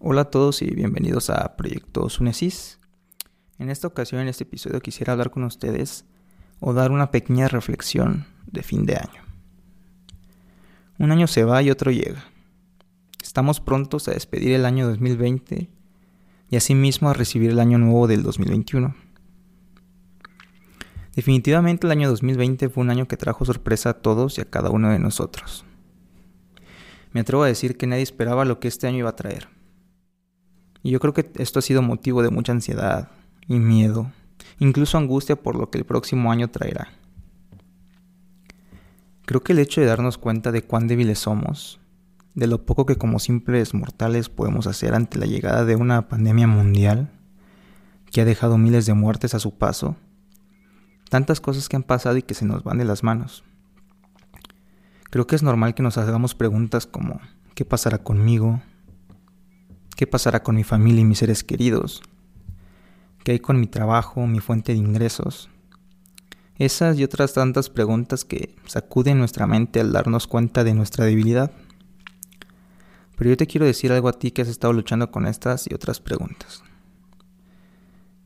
Hola a todos y bienvenidos a Proyecto Sunesis. En esta ocasión, en este episodio, quisiera hablar con ustedes o dar una pequeña reflexión de fin de año. Un año se va y otro llega. Estamos prontos a despedir el año 2020 y asimismo a recibir el año nuevo del 2021. Definitivamente el año 2020 fue un año que trajo sorpresa a todos y a cada uno de nosotros. Me atrevo a decir que nadie esperaba lo que este año iba a traer y yo creo que esto ha sido motivo de mucha ansiedad y miedo, incluso angustia por lo que el próximo año traerá. Creo que el hecho de darnos cuenta de cuán débiles somos, de lo poco que como simples mortales podemos hacer ante la llegada de una pandemia mundial que ha dejado miles de muertes a su paso, tantas cosas que han pasado y que se nos van de las manos. Creo que es normal que nos hagamos preguntas como ¿qué pasará conmigo? ¿Qué pasará con mi familia y mis seres queridos? ¿Qué hay con mi trabajo, mi fuente de ingresos? Esas y otras tantas preguntas que sacuden nuestra mente al darnos cuenta de nuestra debilidad. Pero yo te quiero decir algo a ti que has estado luchando con estas y otras preguntas.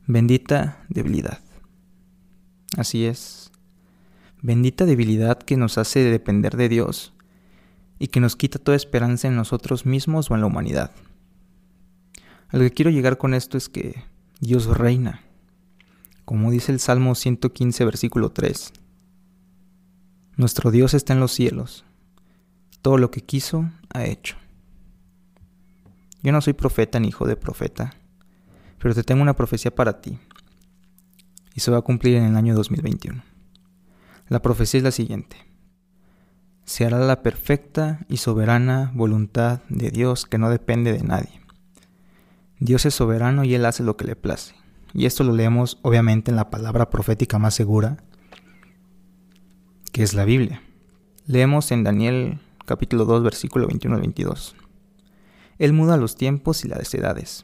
Bendita debilidad. Así es. Bendita debilidad que nos hace depender de Dios y que nos quita toda esperanza en nosotros mismos o en la humanidad. Lo que quiero llegar con esto es que Dios reina. Como dice el Salmo 115, versículo 3. Nuestro Dios está en los cielos. Todo lo que quiso, ha hecho. Yo no soy profeta ni hijo de profeta, pero te tengo una profecía para ti. Y se va a cumplir en el año 2021. La profecía es la siguiente. Se hará la perfecta y soberana voluntad de Dios que no depende de nadie. Dios es soberano y Él hace lo que le place. Y esto lo leemos obviamente en la palabra profética más segura, que es la Biblia. Leemos en Daniel capítulo 2 versículo 21 al 22. Él muda los tiempos y las edades.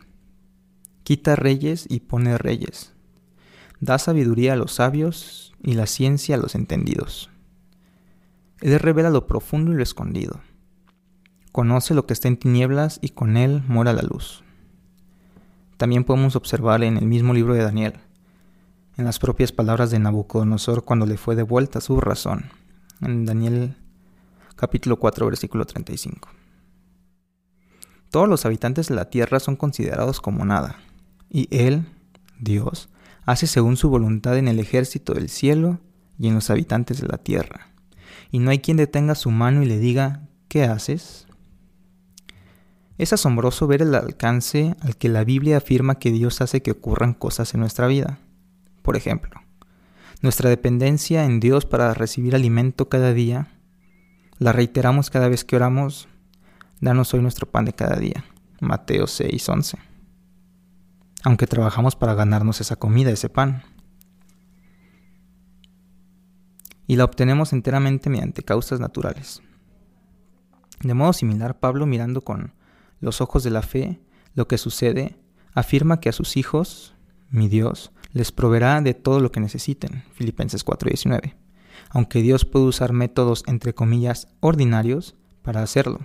Quita reyes y pone reyes. Da sabiduría a los sabios y la ciencia a los entendidos. Él revela lo profundo y lo escondido. Conoce lo que está en tinieblas y con él mora la luz también podemos observar en el mismo libro de Daniel, en las propias palabras de Nabucodonosor cuando le fue devuelta su razón, en Daniel capítulo 4 versículo 35. Todos los habitantes de la tierra son considerados como nada, y Él, Dios, hace según su voluntad en el ejército del cielo y en los habitantes de la tierra. Y no hay quien detenga su mano y le diga, ¿qué haces? Es asombroso ver el alcance al que la Biblia afirma que Dios hace que ocurran cosas en nuestra vida. Por ejemplo, nuestra dependencia en Dios para recibir alimento cada día, la reiteramos cada vez que oramos, danos hoy nuestro pan de cada día. Mateo 6, 11. Aunque trabajamos para ganarnos esa comida, ese pan. Y la obtenemos enteramente mediante causas naturales. De modo similar, Pablo mirando con los ojos de la fe, lo que sucede, afirma que a sus hijos, mi Dios, les proveerá de todo lo que necesiten. Filipenses 4:19. Aunque Dios puede usar métodos entre comillas ordinarios para hacerlo.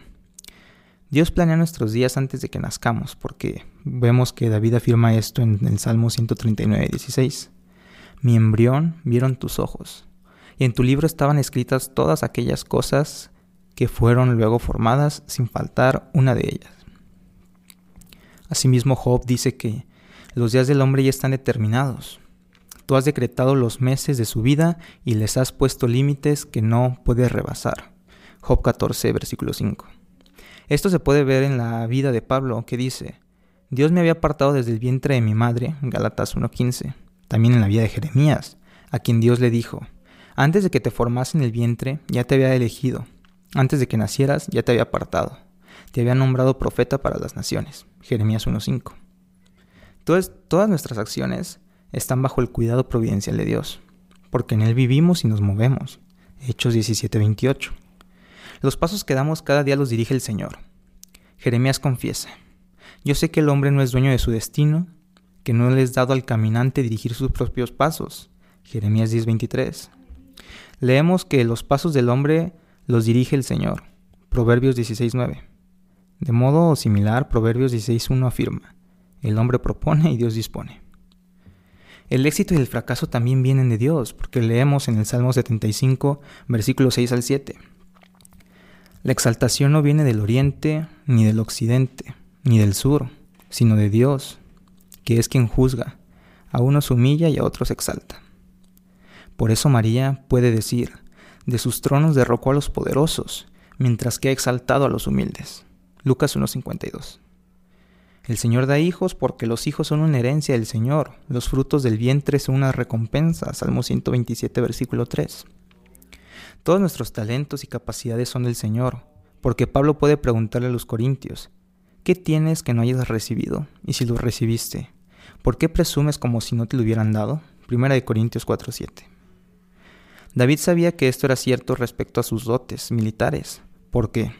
Dios planea nuestros días antes de que nazcamos, porque vemos que David afirma esto en el Salmo 139:16. Mi embrión vieron tus ojos, y en tu libro estaban escritas todas aquellas cosas que fueron luego formadas sin faltar una de ellas. Asimismo, Job dice que los días del hombre ya están determinados. Tú has decretado los meses de su vida y les has puesto límites que no puedes rebasar. Job 14, versículo 5. Esto se puede ver en la vida de Pablo, que dice, Dios me había apartado desde el vientre de mi madre, Galatas 1.15. También en la vida de Jeremías, a quien Dios le dijo, antes de que te formas en el vientre, ya te había elegido, antes de que nacieras, ya te había apartado te había nombrado profeta para las naciones. Jeremías 1.5. Todas, nuestras acciones están bajo el cuidado providencial de Dios, porque en Él vivimos y nos movemos. Hechos 17.28. Los pasos que damos cada día los dirige el Señor. Jeremías confiesa, yo sé que el hombre no es dueño de su destino, que no le es dado al caminante dirigir sus propios pasos. Jeremías 10:23. Leemos que los pasos del hombre los dirige el Señor. Proverbios 16:9. De modo similar, Proverbios 16.1 afirma, el hombre propone y Dios dispone. El éxito y el fracaso también vienen de Dios, porque leemos en el Salmo 75, versículos 6 al 7. La exaltación no viene del oriente, ni del occidente, ni del sur, sino de Dios, que es quien juzga, a unos humilla y a otros exalta. Por eso María puede decir, de sus tronos derrocó a los poderosos, mientras que ha exaltado a los humildes. Lucas 1.52. El Señor da hijos porque los hijos son una herencia del Señor, los frutos del vientre son una recompensa. Salmo 127, versículo 3. Todos nuestros talentos y capacidades son del Señor, porque Pablo puede preguntarle a los corintios, ¿qué tienes que no hayas recibido? Y si lo recibiste, ¿por qué presumes como si no te lo hubieran dado? Primera de Corintios 4:7. David sabía que esto era cierto respecto a sus dotes militares, porque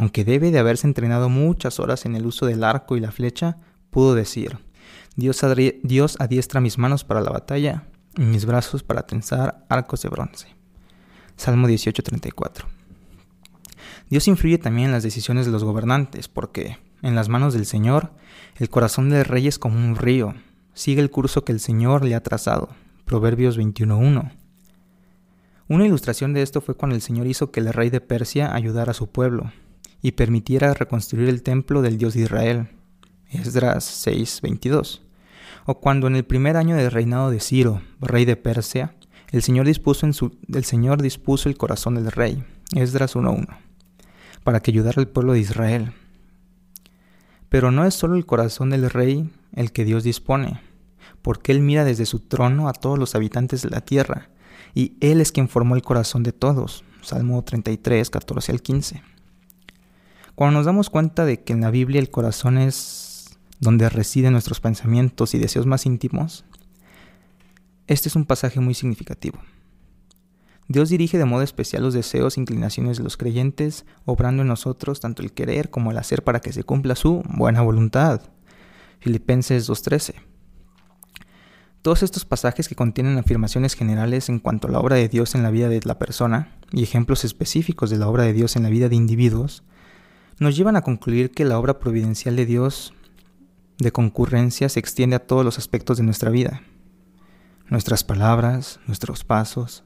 aunque debe de haberse entrenado muchas horas en el uso del arco y la flecha, pudo decir, Dios, adiestra mis manos para la batalla y mis brazos para tensar arcos de bronce. Salmo 18:34. Dios influye también en las decisiones de los gobernantes, porque en las manos del Señor el corazón del rey es como un río, sigue el curso que el Señor le ha trazado. Proverbios 21:1. Una ilustración de esto fue cuando el Señor hizo que el rey de Persia ayudara a su pueblo, y permitiera reconstruir el templo del Dios de Israel. Esdras 6:22. O cuando en el primer año del reinado de Ciro, rey de Persia, el Señor dispuso, el corazón del rey. Esdras 1:1. Para que ayudara al pueblo de Israel. Pero no es solo el corazón del rey el que Dios dispone, porque Él mira desde su trono a todos los habitantes de la tierra, y Él es quien formó el corazón de todos. Salmo 33, 14 al 15. Cuando nos damos cuenta de que en la Biblia el corazón es donde residen nuestros pensamientos y deseos más íntimos, este es un pasaje muy significativo. Dios dirige de modo especial los deseos e inclinaciones de los creyentes, obrando en nosotros tanto el querer como el hacer para que se cumpla su buena voluntad. Filipenses 2.13. Todos estos pasajes que contienen afirmaciones generales en cuanto a la obra de Dios en la vida de la persona y ejemplos específicos de la obra de Dios en la vida de individuos nos llevan a concluir que la obra providencial de Dios de concurrencia se extiende a todos los aspectos de nuestra vida. Nuestras palabras, nuestros pasos,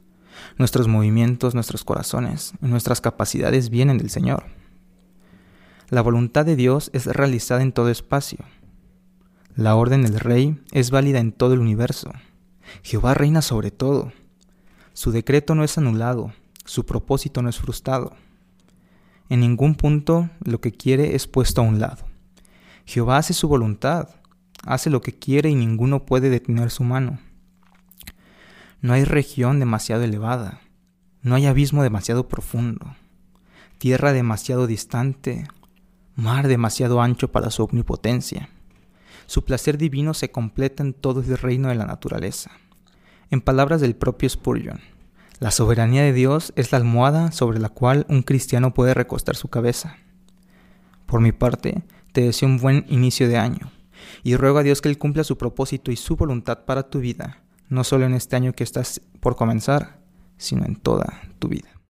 nuestros movimientos, nuestros corazones nuestras capacidades vienen del Señor. La voluntad de Dios es realizada en todo espacio. La orden del Rey es válida en todo el universo. Jehová reina sobre todo. Su decreto no es anulado, su propósito no es frustrado. En ningún punto lo que quiere es puesto a un lado. Jehová hace su voluntad, hace lo que quiere y ninguno puede detener su mano. No hay región demasiado elevada, no hay abismo demasiado profundo, tierra demasiado distante, mar demasiado ancho para su omnipotencia. Su placer divino se completa en todo el reino de la naturaleza. En palabras del propio Spurgeon, la soberanía de Dios es la almohada sobre la cual un cristiano puede recostar su cabeza. Por mi parte, te deseo un buen inicio de año y ruego a Dios que Él cumpla su propósito y su voluntad para tu vida, no solo en este año que estás por comenzar, sino en toda tu vida.